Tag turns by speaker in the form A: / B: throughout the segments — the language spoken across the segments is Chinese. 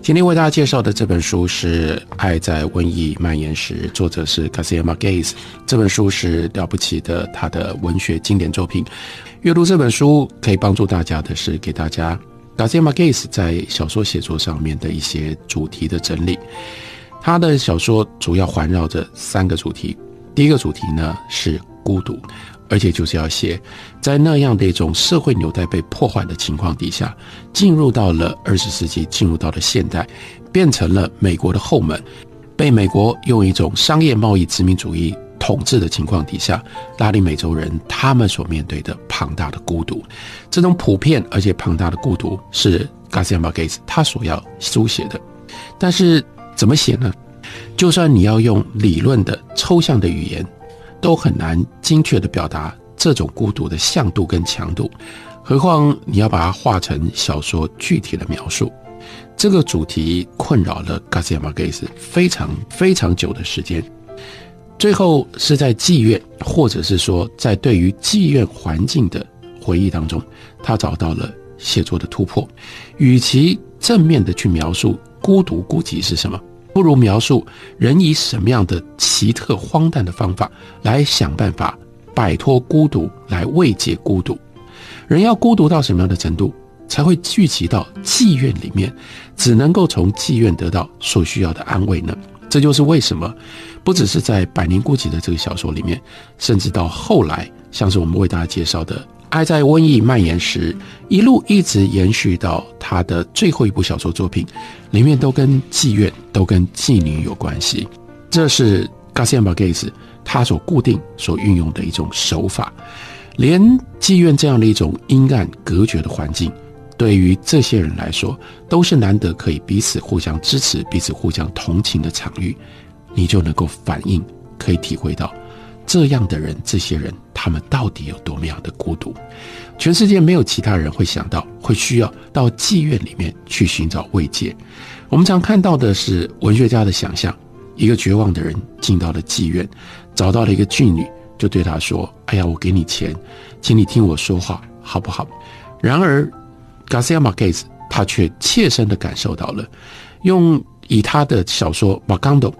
A: 今天为大家介绍的这本书是《爱在瘟疫蔓延时》，作者是 Garcia Marquez。这本书是了不起的，他的文学经典作品。阅读这本书可以帮助大家的是，给大家 Garcia Marquez 在小说写作上面的一些主题的整理。他的小说主要环绕着三个主题。第一个主题呢是孤独。而且就是要写，在那样的一种社会纽带被破坏的情况底下，进入到了二十世纪，进入到了现代，变成了美国的后门，被美国用一种商业贸易殖民主义统治的情况底下，拉丁美洲人他们所面对的庞大的孤独，这种普遍而且庞大的孤独是 Garcia Marquez 他所要书写的。但是怎么写呢？就算你要用理论的抽象的语言。都很难精确的表达这种孤独的向度跟强度，何况你要把它画成小说具体的描述，这个主题困扰了 Garcia Marquez 非常非常久的时间。最后是在妓院，或者是说在对于妓院环境的回忆当中，他找到了写作的突破。与其正面的去描述孤独孤寂是什么。不如描述人以什么样的奇特荒诞的方法来想办法摆脱孤独，来慰藉孤独。人要孤独到什么样的程度，才会聚集到妓院里面，只能够从妓院得到所需要的安慰呢？这就是为什么，不只是在《百年孤寂》的这个小说里面，甚至到后来，像是我们为大家介绍的。爱在瘟疫蔓延时，一路一直延续到他的最后一部小说作品，里面都跟妓院、都跟妓女有关系。这是 Garcia Marquez 他所固定、所运用的一种手法。连妓院这样的一种阴暗隔绝的环境，对于这些人来说，都是难得可以彼此互相支持、彼此互相同情的场域。你就能够反映，可以体会到。这样的人，这些人，他们到底有多么样的孤独？全世界没有其他人会想到，会需要到妓院里面去寻找慰藉。我们常看到的是文学家的想象：一个绝望的人进到了妓院，找到了一个妓女，就对她说：“哎呀，我给你钱，请你听我说话，好不好？”然而，Garcia Marquez 他却切身的感受到了，用以他的小说《马冈斗》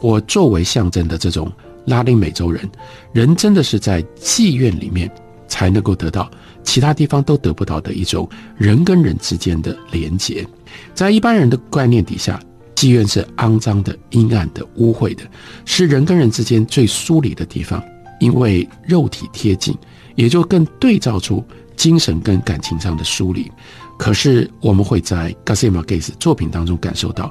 A: 我作为象征的这种。拉丁美洲人，人真的是在妓院里面才能够得到其他地方都得不到的一种人跟人之间的连结。在一般人的观念底下，妓院是肮脏的、阴暗的、污秽的，是人跟人之间最疏离的地方。因为肉体贴近，也就更对照出精神跟感情上的疏离。可是我们会在 Garcia Marquez 作品当中感受到，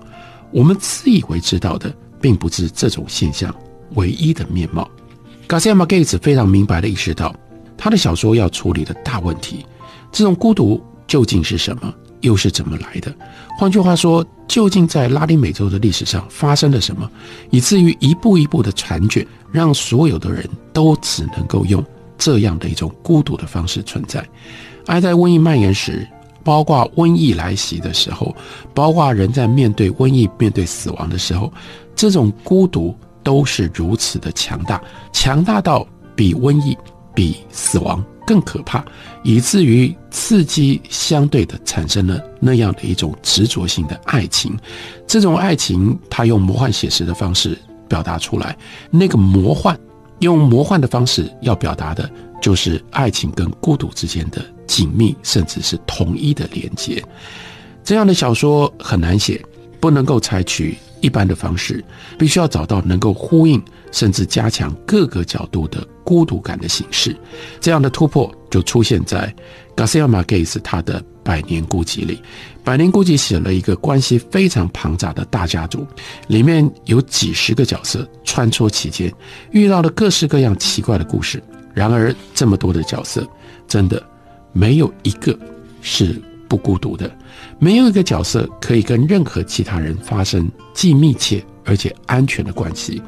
A: 我们自以为知道的，并不是这种现象。唯一的面貌，Garcia Marquez 非常明白的意识到，他的小说要处理的大问题，这种孤独究竟是什么，又是怎么来的？换句话说，究竟在拉丁美洲的历史上发生了什么，以至于一步一步的缠卷，让所有的人都只能够用这样的一种孤独的方式存在。而在瘟疫蔓延时，包括瘟疫来袭的时候，包括人在面对瘟疫、面对死亡的时候，这种孤独。都是如此的强大，强大到比瘟疫、比死亡更可怕，以至于刺激相对的产生了那样的一种执着性的爱情。这种爱情，他用魔幻写实的方式表达出来。那个魔幻，用魔幻的方式要表达的，就是爱情跟孤独之间的紧密，甚至是统一的连接。这样的小说很难写，不能够采取。一般的方式，必须要找到能够呼应甚至加强各个角度的孤独感的形式。这样的突破就出现在 Garcia Marquez 他的《百年孤寂》里。《百年孤寂》写了一个关系非常庞杂的大家族，里面有几十个角色穿梭其间，遇到了各式各样奇怪的故事。然而，这么多的角色，真的没有一个是不孤独的。没有一个角色可以跟任何其他人发生既密切而且安全的关系。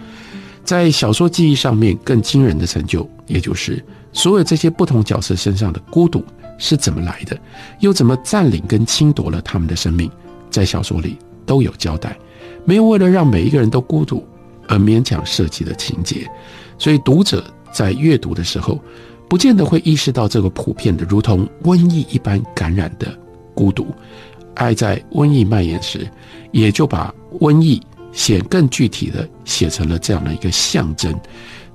A: 在小说记忆上面更惊人的成就，也就是所有这些不同角色身上的孤独是怎么来的，又怎么占领跟侵夺了他们的生命，在小说里都有交代。没有为了让每一个人都孤独而勉强设计的情节，所以读者在阅读的时候，不见得会意识到这个普遍的如同瘟疫一般感染的孤独。爱在瘟疫蔓延时，也就把瘟疫写更具体的写成了这样的一个象征。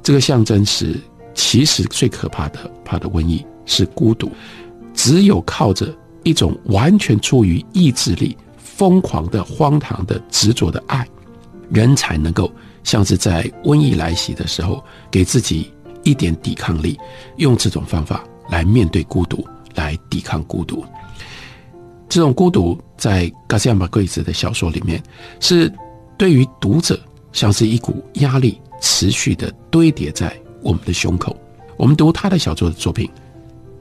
A: 这个象征是，其实最可怕的怕的瘟疫是孤独，只有靠着一种完全出于意志力。疯狂的、荒唐的、执着的爱，人才能够像是在瘟疫来袭的时候，给自己一点抵抗力，用这种方法来面对孤独，来抵抗孤独。这种孤独在加西亚马贵子的小说里面，是对于读者像是一股压力，持续的堆叠在我们的胸口。我们读他的小说的作品，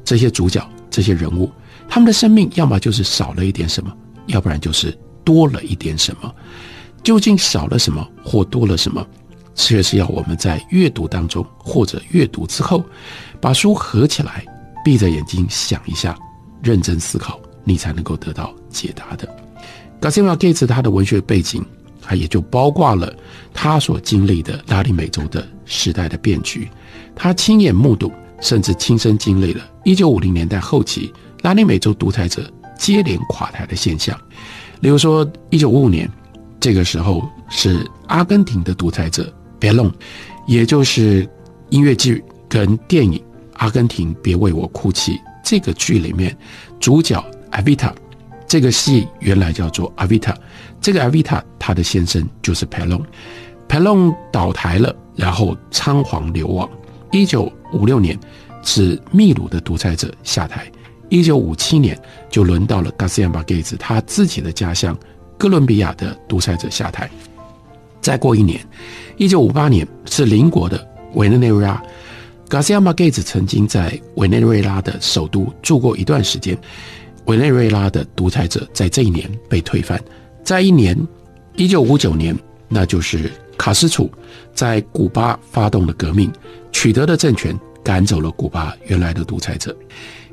A: 这些主角、这些人物，他们的生命要么就是少了一点什么。要不然就是多了一点什么，究竟少了什么或多了什么，却是要我们在阅读当中或者阅读之后，把书合起来，闭着眼睛想一下，认真思考，你才能够得到解答的。g a r c i a Gates 他的文学背景，他也就包括了他所经历的拉丁美洲的时代的变局，他亲眼目睹，甚至亲身经历了1950年代后期拉丁美洲独裁者。接连垮台的现象，例如说，一九五五年，这个时候是阿根廷的独裁者别弄，也就是音乐剧跟电影《阿根廷别为我哭泣》这个剧里面主角阿维塔，这个戏原来叫做阿维塔，这个阿维塔他的先生就是佩隆，佩隆倒台了，然后仓皇流亡。一九五六年是秘鲁的独裁者下台。一九五七年，就轮到了 Garcia Marquez 他自己的家乡哥伦比亚的独裁者下台。再过一年，一九五八年是邻国的委内瑞拉，Garcia Marquez 曾经在委内瑞拉的首都住过一段时间。委内瑞拉的独裁者在这一年被推翻。在一年，一九五九年，那就是卡斯楚在古巴发动了革命，取得了政权，赶走了古巴原来的独裁者。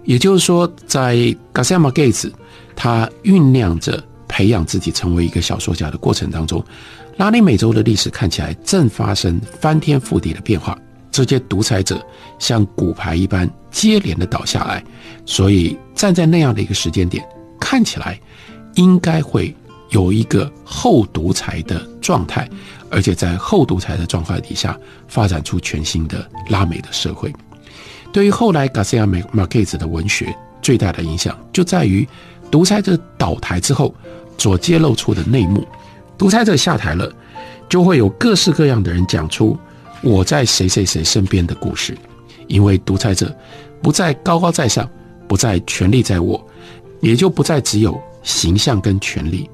A: 也就是说，在 Garcia Marquez 他酝酿着培养自己成为一个小说家的过程当中，拉丁美洲的历史看起来正发生翻天覆地的变化。这些独裁者像骨牌一般接连的倒下来，所以站在那样的一个时间点，看起来应该会有一个后独裁的状态，而且在后独裁的状态底下，发展出全新的拉美的社会。对于后来 Garcia Marquez 的文学最大的影响，就在于独裁者倒台之后所揭露出的内幕。独裁者下台了，就会有各式各样的人讲出我在谁谁谁身边的故事。因为独裁者不再高高在上，不再权力在握，也就不再只有形象跟权力。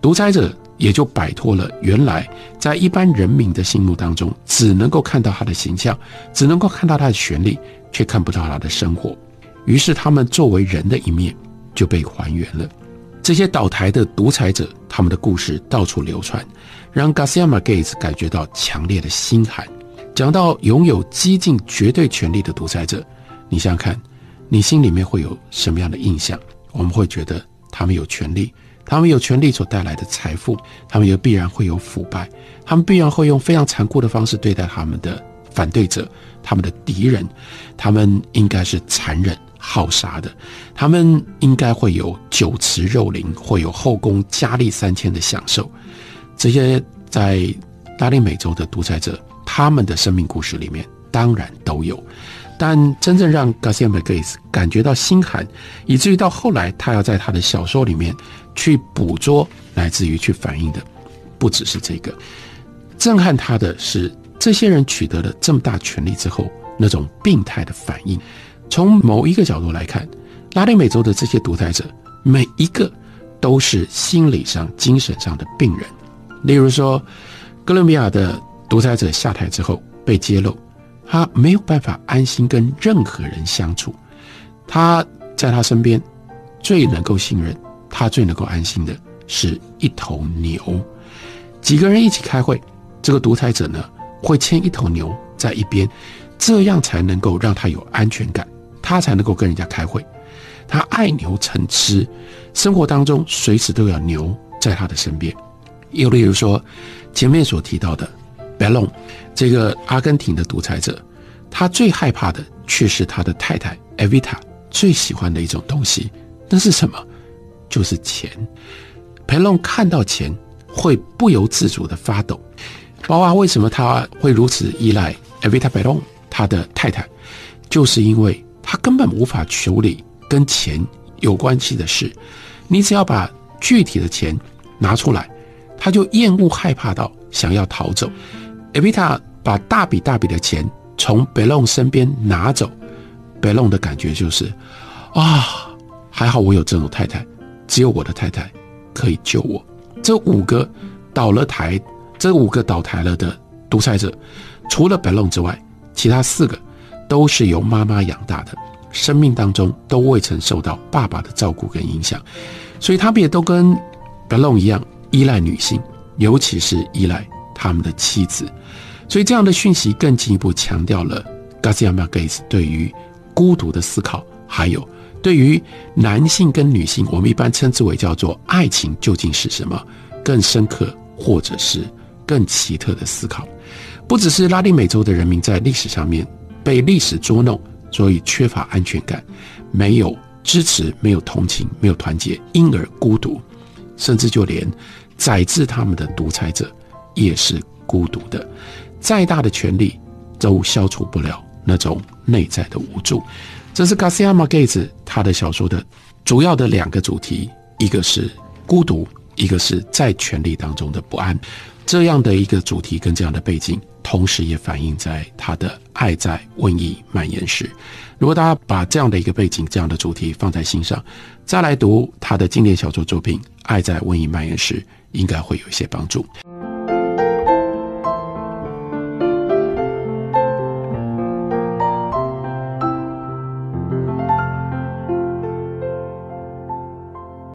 A: 独裁者也就摆脱了原来在一般人民的心目当中只能够看到他的形象，只能够看到他的权力。却看不到他的生活，于是他们作为人的一面就被还原了。这些倒台的独裁者，他们的故事到处流传，让 Garcia Marquez 感觉到强烈的心寒。讲到拥有激进绝对权力的独裁者，你想想看，你心里面会有什么样的印象？我们会觉得他们有权利，他们有权利所带来的财富，他们也必然会有腐败，他们必然会用非常残酷的方式对待他们的反对者。他们的敌人，他们应该是残忍好杀的，他们应该会有酒池肉林，会有后宫佳丽三千的享受。这些在拉丁美洲的独裁者，他们的生命故事里面当然都有。但真正让 Garcia Marquez 感觉到心寒，以至于到后来他要在他的小说里面去捕捉，来自于去反映的，不只是这个。震撼他的是。这些人取得了这么大权力之后，那种病态的反应，从某一个角度来看，拉丁美洲的这些独裁者每一个都是心理上、精神上的病人。例如说，哥伦比亚的独裁者下台之后被揭露，他没有办法安心跟任何人相处。他在他身边最能够信任、他最能够安心的是一头牛。几个人一起开会，这个独裁者呢？会牵一头牛在一边，这样才能够让他有安全感，他才能够跟人家开会。他爱牛成痴，生活当中随时都有牛在他的身边。又例如说，前面所提到的佩隆这个阿根廷的独裁者，他最害怕的却是他的太太 Evita 最喜欢的一种东西，那是什么？就是钱。佩隆看到钱会不由自主的发抖。包括为什么他会如此依赖 Evita Bellon 他的太太，就是因为他根本无法处理跟钱有关系的事。你只要把具体的钱拿出来。他就厌恶、害怕到想要逃走。艾维塔把大笔大笔的钱从贝隆身边拿走，贝隆的感觉就是啊，还好我有这种太太，只有我的太太可以救我。这五个倒了台，这五个倒台了的独裁者，除了贝隆之外，其他四个都是由妈妈养大的，生命当中都未曾受到爸爸的照顾跟影响，所以他们也都跟贝隆一样。依赖女性，尤其是依赖他们的妻子，所以这样的讯息更进一步强调了 Garcia Marquez 对于孤独的思考，还有对于男性跟女性，我们一般称之为叫做爱情究竟是什么，更深刻或者是更奇特的思考。不只是拉丁美洲的人民在历史上面被历史捉弄，所以缺乏安全感，没有支持，没有同情，没有团结，因而孤独。甚至就连宰制他们的独裁者也是孤独的，再大的权力都消除不了那种内在的无助。这是 Garcia Marquez 他的小说的主要的两个主题，一个是孤独，一个是在权力当中的不安。这样的一个主题跟这样的背景，同时也反映在他的《爱在瘟疫蔓延时》。如果大家把这样的一个背景、这样的主题放在心上，再来读他的经典小说作品《爱在瘟疫蔓延时》，应该会有一些帮助。